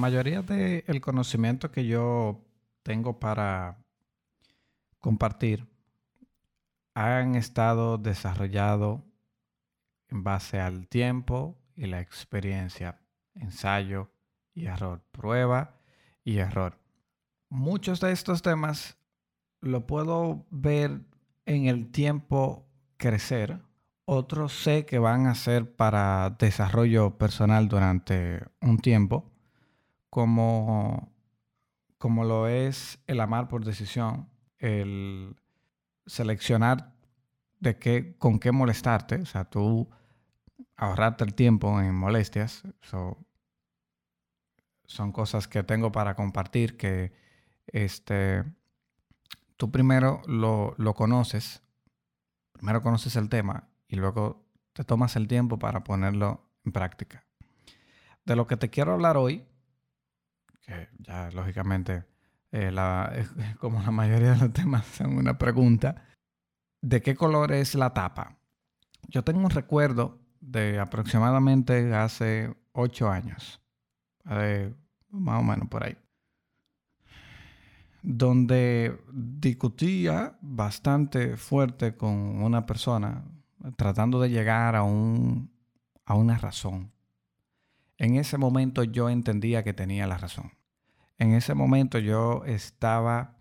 mayoría del conocimiento que yo tengo para compartir han estado desarrollados en base al tiempo y la experiencia, ensayo y error, prueba y error. Muchos de estos temas lo puedo ver en el tiempo crecer. Otros sé que van a ser para desarrollo personal durante un tiempo, como, como lo es el amar por decisión, el seleccionar de qué, con qué molestarte, o sea, tú ahorrarte el tiempo en molestias. son cosas que tengo para compartir que este, tú primero lo, lo conoces, primero conoces el tema y luego te tomas el tiempo para ponerlo en práctica. De lo que te quiero hablar hoy, que ya lógicamente eh, como la mayoría de los temas son una pregunta, ¿de qué color es la tapa? Yo tengo un recuerdo de aproximadamente hace ocho años, más o menos por ahí, donde discutía bastante fuerte con una persona, tratando de llegar a, un, a una razón. En ese momento yo entendía que tenía la razón en ese momento yo estaba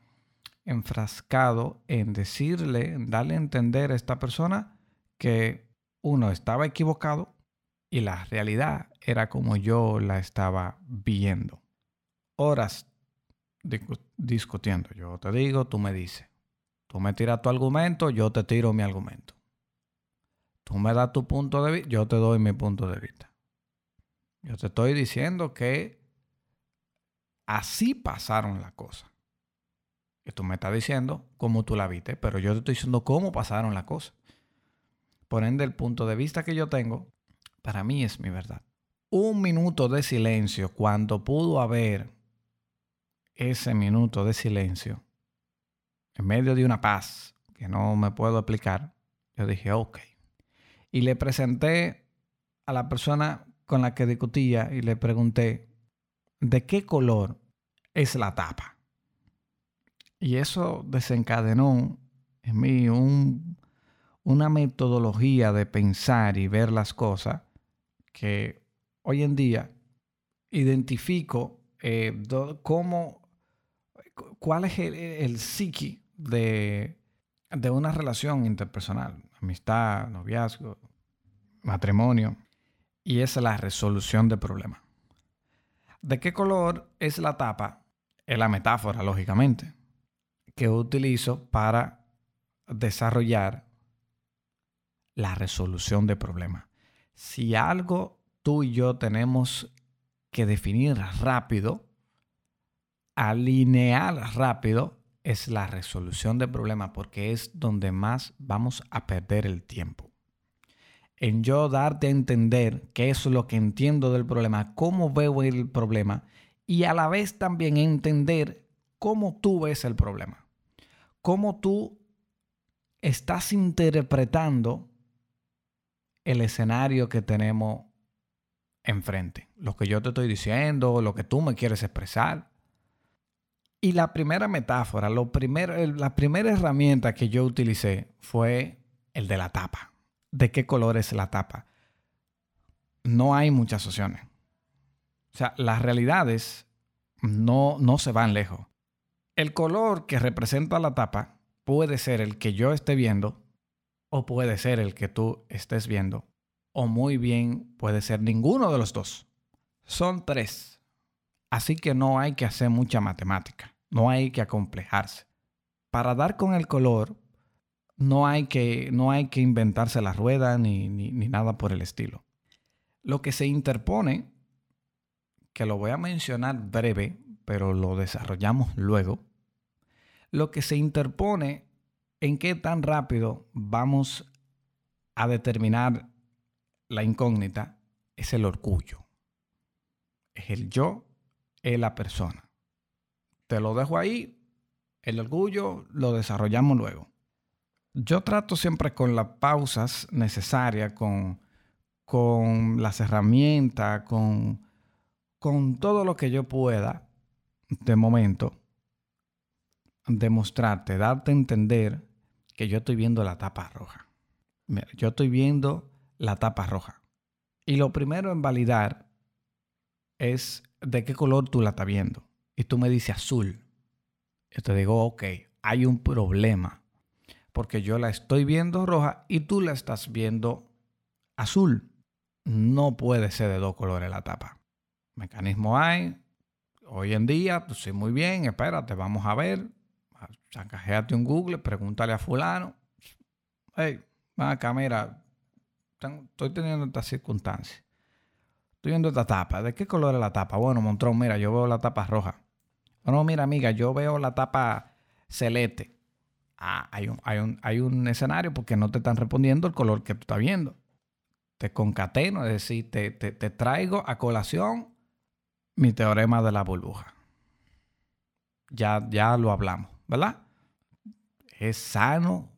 enfrascado en decirle, en darle a entender a esta persona que uno estaba equivocado y la realidad era como yo la estaba viendo. Horas discutiendo. Yo te digo, tú me dices. Tú me tiras tu argumento, yo te tiro mi argumento. Tú me das tu punto de vista, yo te doy mi punto de vista. Yo te estoy diciendo que Así pasaron las cosas. Y tú me estás diciendo cómo tú la viste, pero yo te estoy diciendo cómo pasaron las cosas. Por ende, el punto de vista que yo tengo, para mí es mi verdad. Un minuto de silencio, cuando pudo haber ese minuto de silencio, en medio de una paz que no me puedo explicar, yo dije, ok. Y le presenté a la persona con la que discutía y le pregunté, ¿de qué color es la tapa. Y eso desencadenó en mí una metodología de pensar y ver las cosas que hoy en día identifico eh, cuál es el, psiqui de, de una relación interpersonal, amistad, noviazgo, matrimonio, y es la resolución de problemas. ¿De qué color es la tapa? Es la metáfora, lógicamente, que utilizo para desarrollar la resolución de problemas. Si algo tú y yo tenemos que definir rápido, alinear rápido, es la resolución de problemas porque es donde más vamos a perder el tiempo en yo darte a entender qué es lo que entiendo del problema, cómo veo el problema y a la vez también entender cómo tú ves el problema, cómo tú estás interpretando el escenario que tenemos enfrente, lo que yo te estoy diciendo, lo que tú me quieres expresar. Y la primera metáfora, lo la primera herramienta que yo utilicé fue el de la tapa de qué color es la tapa. No hay muchas opciones. O sea, las realidades no, no se van lejos. El color que representa la tapa puede ser el que yo esté viendo o puede ser el que tú estés viendo o muy bien puede ser ninguno de los dos. Son tres. Así que no hay que hacer mucha matemática, no hay que acomplejarse. Para dar con el color no hay que, no hay que inventarse la rueda ni, ni, nada por el estilo. Lo que se interpone, que lo voy a mencionar breve, pero lo desarrollamos luego, lo que se interpone en qué tan rápido vamos a determinar la incógnita es el orgullo. Es el yo, es la persona. Te lo dejo ahí, el orgullo lo desarrollamos luego yo trato siempre con las pausas necesarias, con, con las herramientas, con, con todo lo que yo pueda, de momento, demostrarte, darte a entender que yo estoy viendo la tapa roja. Mira, yo estoy viendo la tapa roja. Y lo primero en validar es de qué color tú la estás viendo. Y tú me dices azul. Yo te digo, ok, hay un problema. Porque yo la estoy viendo roja y tú la estás viendo azul. No puede ser de dos colores la tapa. Mecanismo hay. Hoy en día, tú sí, muy bien, espérate, vamos a ver. Sacajeate un Google, pregúntale a fulano. Hey, acá, mira, estoy teniendo esta circunstancia. Estoy viendo esta tapa. ¿De qué color es la tapa? Bueno, Montrón, mira, yo veo la tapa roja. No, mira, amiga, yo veo la tapa celeste. Ah, hay un, escenario porque no te están respondiendo el color que tú estás viendo. Te concateno, es decir, te, traigo a colación mi teorema de la burbuja. Ya, ya lo hablamos, ¿verdad? Es sano,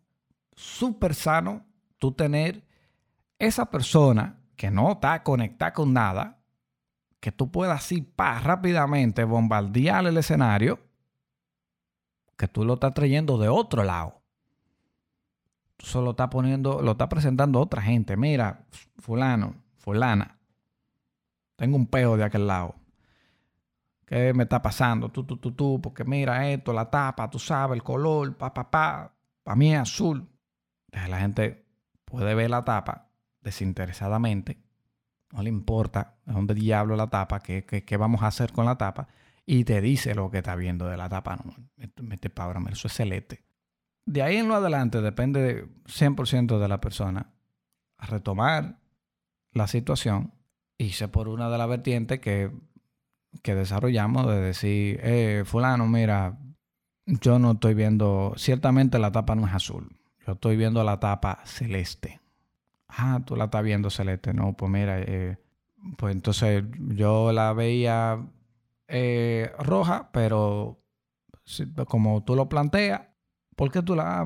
súper sano, tú tener esa persona que no está conectada con nada, que tú puedas así rápidamente bombardear el escenario, que tú lo estás trayendo de otro lado. Tú solo estás poniendo, lo estás presentando a otra gente. Mira, fulano, fulana, tengo un peo de aquel lado. ¿Qué me está pasando? Tú, tú, tú, tú, porque mira esto, la tapa, tú sabes, el color, pa, pa, pa, para mí es azul. la gente puede ver la tapa desinteresadamente, no le importa de dónde diablo la tapa, qué, qué, vamos a hacer con la tapa, y te dice lo que está viendo de la tapa. No, mete para eso es celeste. De ahí en lo adelante depende 100% de la persona retomar la situación, hice por una de las vertientes que, que desarrollamos de decir, eh, fulano, mira, yo no estoy viendo, ciertamente la tapa no es azul, yo estoy viendo la tapa celeste ah, tú la estás viendo celeste. No, pues mira, eh, pues entonces yo la veía eh, roja, pero como tú lo planteas, ¿por qué tú la...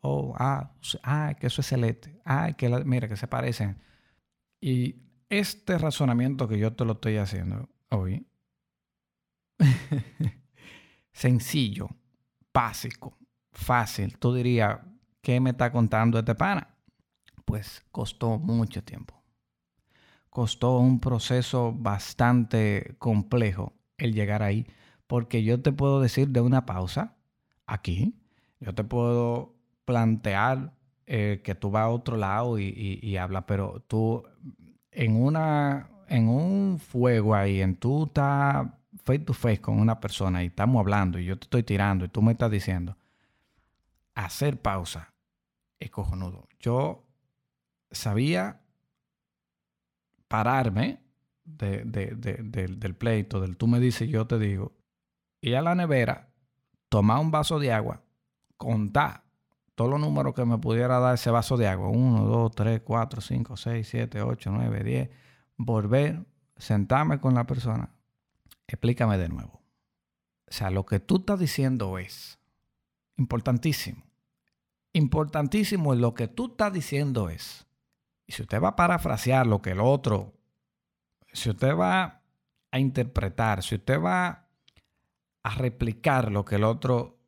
Oh, ah, ah, que eso es celeste. Ah, que mira, que se parecen. Y este razonamiento que yo te lo estoy haciendo hoy, sencillo, básico, fácil, tú dirías, ¿qué me está contando este pana? pues costó mucho tiempo. Costó un proceso bastante complejo el llegar ahí, porque yo te puedo decir de una pausa aquí, yo te puedo plantear eh, que tú vas a otro lado y, y, hablas, pero tú en, una, en un fuego ahí, en tú estás face to face con una persona y estamos hablando y yo te estoy tirando y tú me estás diciendo, hacer pausa es cojonudo. Yo sabía pararme del pleito, del tú me dices, yo te digo, ir a la nevera, tomar un vaso de agua, contar todos los números que me pudiera dar ese vaso de agua, 1, 2, 3, 4, 5, 6, 7, 8, 9, 10, volver, sentarme con la persona, explícame de nuevo. O sea, lo que tú estás diciendo es importantísimo. Importantísimo, lo que tú estás diciendo es, si usted va a parafrasear lo que el otro, si usted va a interpretar, si usted va a replicar lo que el otro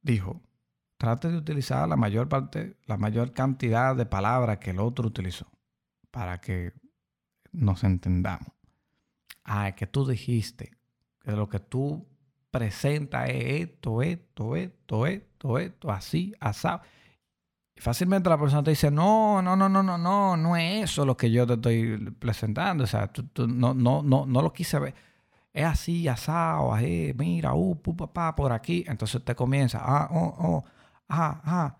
dijo, trate de utilizar la mayor parte, la mayor cantidad de palabras que el otro utilizó para que nos entendamos. Ah, que tú dijiste que lo que tú presentas es esto, esto, esto, esto, esto, así, asado fácilmente la persona te dice, no, no, no, no, no, no, no es eso lo que yo te estoy presentando. O sea, tú, no, no, no, no lo quise ver. Es así, asado, ahí, mira, uh, pu, papá, por aquí. Entonces te comienza, ah, oh, oh, ah, ah.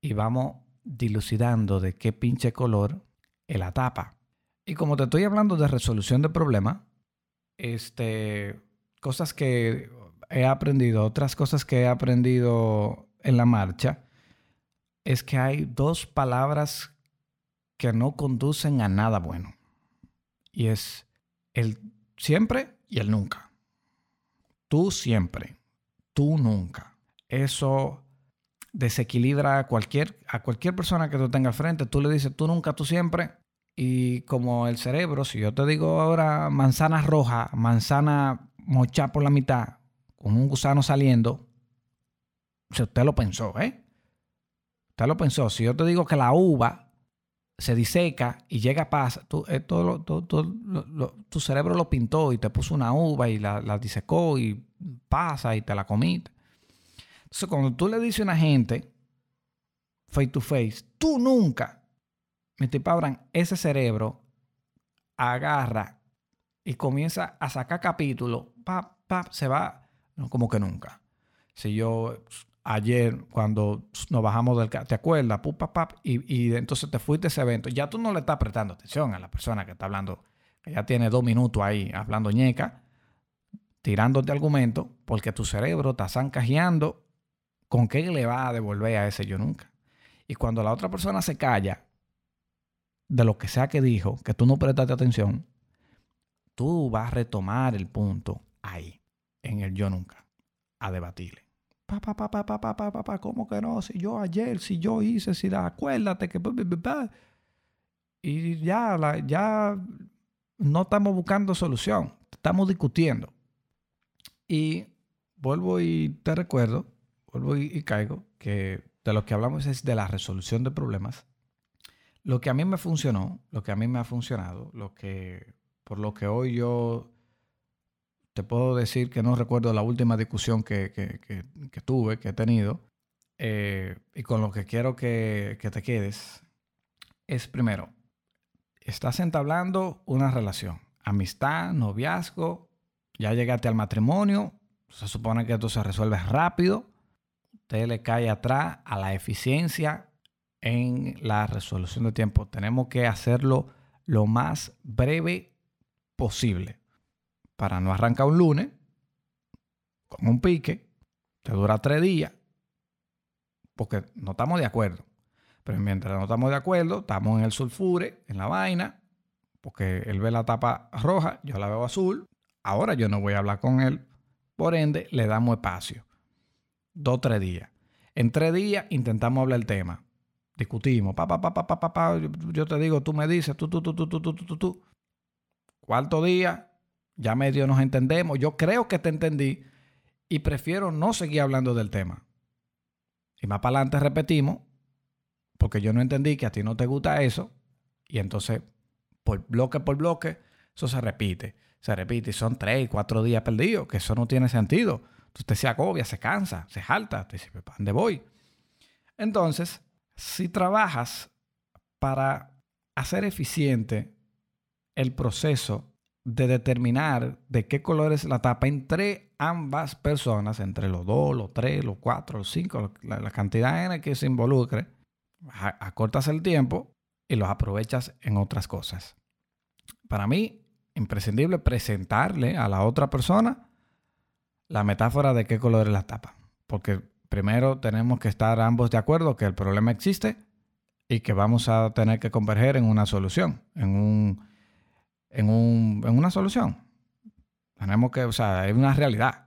Y vamos dilucidando de qué pinche color es la tapa. Y como te estoy hablando de resolución de problemas, este, cosas que he aprendido, otras cosas que he aprendido en la marcha, es que hay dos palabras que no conducen a nada bueno. Y es el siempre y el nunca. Tú siempre, tú nunca. Eso desequilibra a cualquier, a cualquier persona que tú tengas al frente. Tú le dices tú nunca, tú siempre. Y como el cerebro, si yo te digo ahora manzana roja, manzana mocha por la mitad, con un gusano saliendo, usted lo pensó, ¿eh? Usted lo pensó. Si yo te digo que la uva se diseca y llega a paz, tú, eh, tu cerebro lo pintó y te puso una uva y la, la disecó y pasa y te la comiste. Entonces, cuando tú le dices a una gente face to face, tú nunca, mi Abraham, ese cerebro agarra y comienza a sacar capítulos, pap, pap, se va, no, como que nunca. Si yo ayer, cuando nos bajamos del carro, ¿te acuerdas? Pap, pap, y, y, entonces te fuiste a ese evento, ya tú no le estás prestando atención a la persona que está hablando, que ya tiene dos minutos ahí hablando ñeca, tirándote argumento, porque tu cerebro está zancajeando ¿con qué le va a devolver a ese yo nunca? Y cuando la otra persona se calla de lo que sea que dijo, que tú no prestaste atención, tú vas a retomar el punto ahí, en el yo nunca, a debatirle. Pa, pa, pa, pa, pa, pa, pa, pa, ¿cómo que no? Si yo ayer, si yo hice, si da, acuérdate que... Y ya, ya no estamos buscando solución, estamos discutiendo. Y vuelvo y te recuerdo vuelvo y, caigo, que de lo que hablamos es de la resolución de problemas. Lo que a mí me funcionó, lo que a mí me ha funcionado, lo que, por lo que hoy yo te puedo decir que no recuerdo la última discusión que, tuve, que he tenido, eh, y con lo que quiero que, te quedes, es primero, estás entablando una relación, amistad, noviazgo, ya llegaste al matrimonio, se supone que esto se resuelve rápido, usted le cae atrás a la eficiencia en la resolución de tiempo. Tenemos que hacerlo lo más breve posible para no arrancar un lunes con un pique que dura tres días porque no estamos de acuerdo. Pero mientras no estamos de acuerdo, estamos en el sulfure, en la vaina, porque él ve la tapa roja, yo la veo azul. Ahora yo no voy a hablar con él. Por ende, le damos espacio dos, tres días. En tres días intentamos hablar el tema. Discutimos. Pa, pa, pa, pa, pa, Yo te digo, tú me dices, tú, tú, tú, tú, tú, tú, tú, tú. Cuarto día, ya medio nos entendemos. Yo creo que te entendí y prefiero no seguir hablando del tema. Y más para adelante repetimos, porque yo no entendí que a ti no te gusta eso. Y entonces, por bloque por bloque, eso se repite. Se repite y son tres, cuatro días perdidos, que eso no tiene sentido. Usted se agobia, se cansa, se jalta, te dice, ¿para dónde voy? Entonces, si trabajas para hacer eficiente el proceso de determinar de qué color es la tapa entre ambas personas, entre los dos, los tres, los cuatro, los cinco, la, cantidad en que se involucre, acortas el tiempo y los aprovechas en otras cosas. Para mí, imprescindible presentarle a la otra persona la metáfora de qué color es la tapa. Porque primero tenemos que estar ambos de acuerdo que el problema existe y que vamos a tener que converger en una solución, en, un, en, un, en una solución. Tenemos que, o sea, hay una realidad.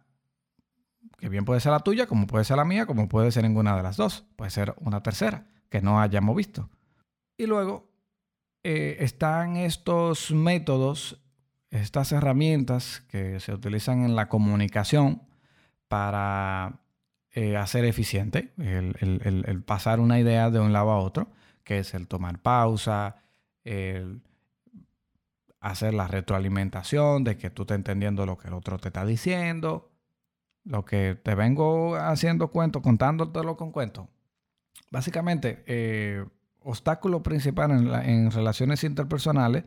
Que bien puede ser la tuya, como puede ser la mía, como puede ser ninguna de las dos. Puede ser una tercera que no hayamos visto. Y luego eh, están estos métodos estas herramientas que se utilizan en la comunicación para eh, hacer eficiente el, pasar una idea de un lado a otro, que es el tomar pausa, el hacer la retroalimentación de que tú estás entendiendo lo que el otro te está diciendo, lo que te vengo haciendo cuento, contándotelo con cuento. Básicamente, eh, obstáculo principal en relaciones interpersonales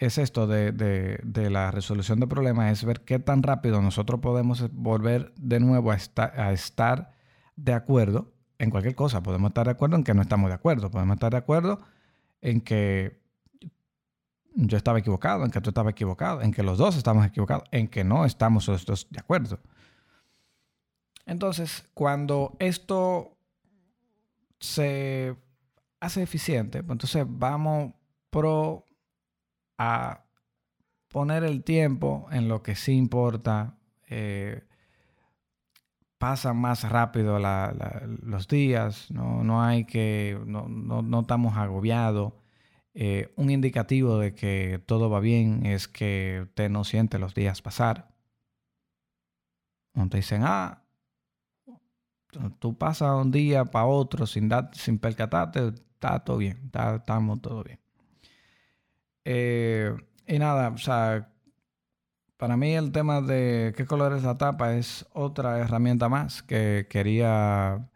es esto de, la resolución de problemas, es ver qué tan rápido nosotros podemos volver de nuevo a, a estar de acuerdo en cualquier cosa. Podemos estar de acuerdo en que no estamos de acuerdo. Podemos estar de acuerdo en que yo estaba equivocado, en que tú estabas equivocado, en que los dos estamos equivocados, en que no estamos los dos de acuerdo. Entonces, cuando esto se hace eficiente, pues entonces vamos pro a poner el tiempo en lo que sí importa. Eh, pasan más rápido los días, no, hay que, no, estamos agobiados. Eh, un indicativo de que todo va bien es que usted no siente los días pasar. Cuando te dicen, ah, tú pasas un día para otro sin, sin percatarte, está todo bien, está, estamos todo bien. Eh, y nada, o sea, para mí el tema de qué color es la tapa es otra herramienta más que quería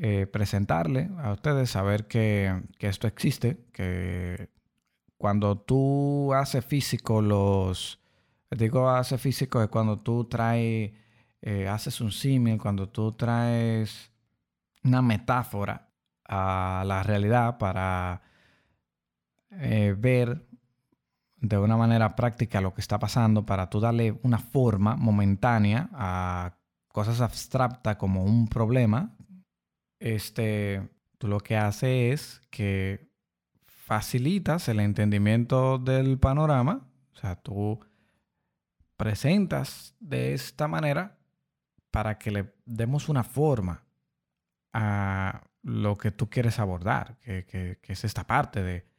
eh, presentarle a ustedes, saber que, esto existe, que cuando tú haces físico los... Digo, hace físico es cuando tú traes, eh, haces un símil, cuando tú traes una metáfora a la realidad para eh, ver de una manera práctica lo que está pasando para tú darle una forma momentánea a cosas abstractas como un problema, este, tú lo que haces es que facilitas el entendimiento del panorama, o sea, tú presentas de esta manera para que le demos una forma a lo que tú quieres abordar, que, que es esta parte de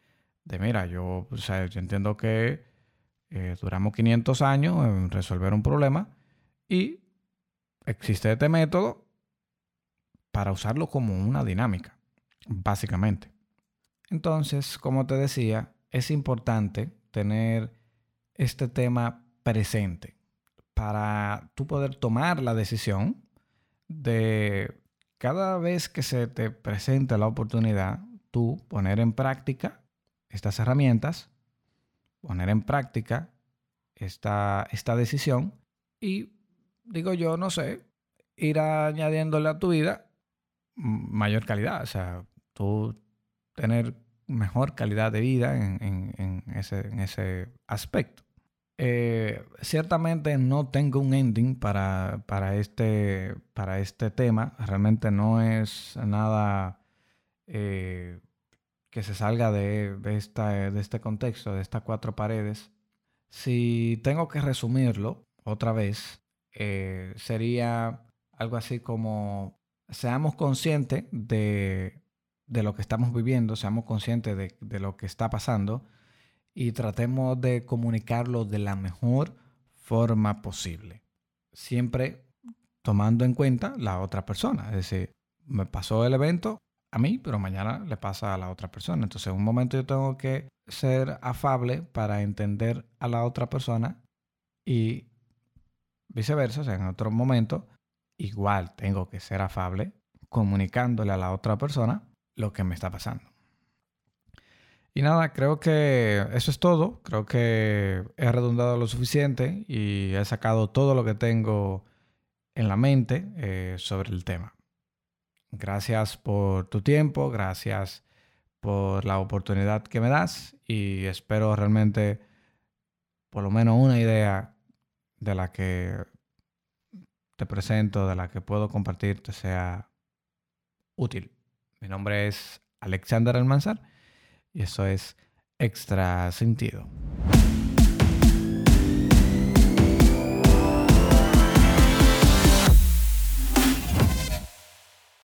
de mira, yo, o sea, yo entiendo que eh, duramos 500 años en resolver un problema y existe este método para usarlo como una dinámica, básicamente. Entonces, como te decía, es importante tener este tema presente para tú poder tomar la decisión de cada vez que se te presente la oportunidad, tú poner en práctica estas herramientas, poner en práctica esta, esta decisión y, digo yo, no sé, ir añadiéndole a tu vida mayor calidad, o sea, tú tener mejor calidad de vida en, ese, aspecto. Eh, ciertamente no tengo un ending para, para, este, para este tema, realmente no es nada eh, que se salga de, esta, de este contexto, de estas cuatro paredes. Si tengo que resumirlo otra vez, eh, sería algo así como seamos conscientes de, lo que estamos viviendo, seamos conscientes de, de, lo que está pasando y tratemos de comunicarlo de la mejor forma posible. Siempre tomando en cuenta la otra persona. Es decir, me pasó el evento, a mí, pero mañana le pasa a la otra persona. Entonces, en un momento yo tengo que ser afable para entender a la otra persona y viceversa, o sea, en otro momento, igual tengo que ser afable comunicándole a la otra persona lo que me está pasando. Y nada, creo que eso es todo. Creo que he redundado lo suficiente y he sacado todo lo que tengo en la mente eh, sobre el tema. Gracias por tu tiempo, gracias por la oportunidad que me das y espero realmente por lo menos una idea de la que te presento, de la que puedo compartir, sea útil. Mi nombre es Alexander Almanzar y eso es Extra Sentido.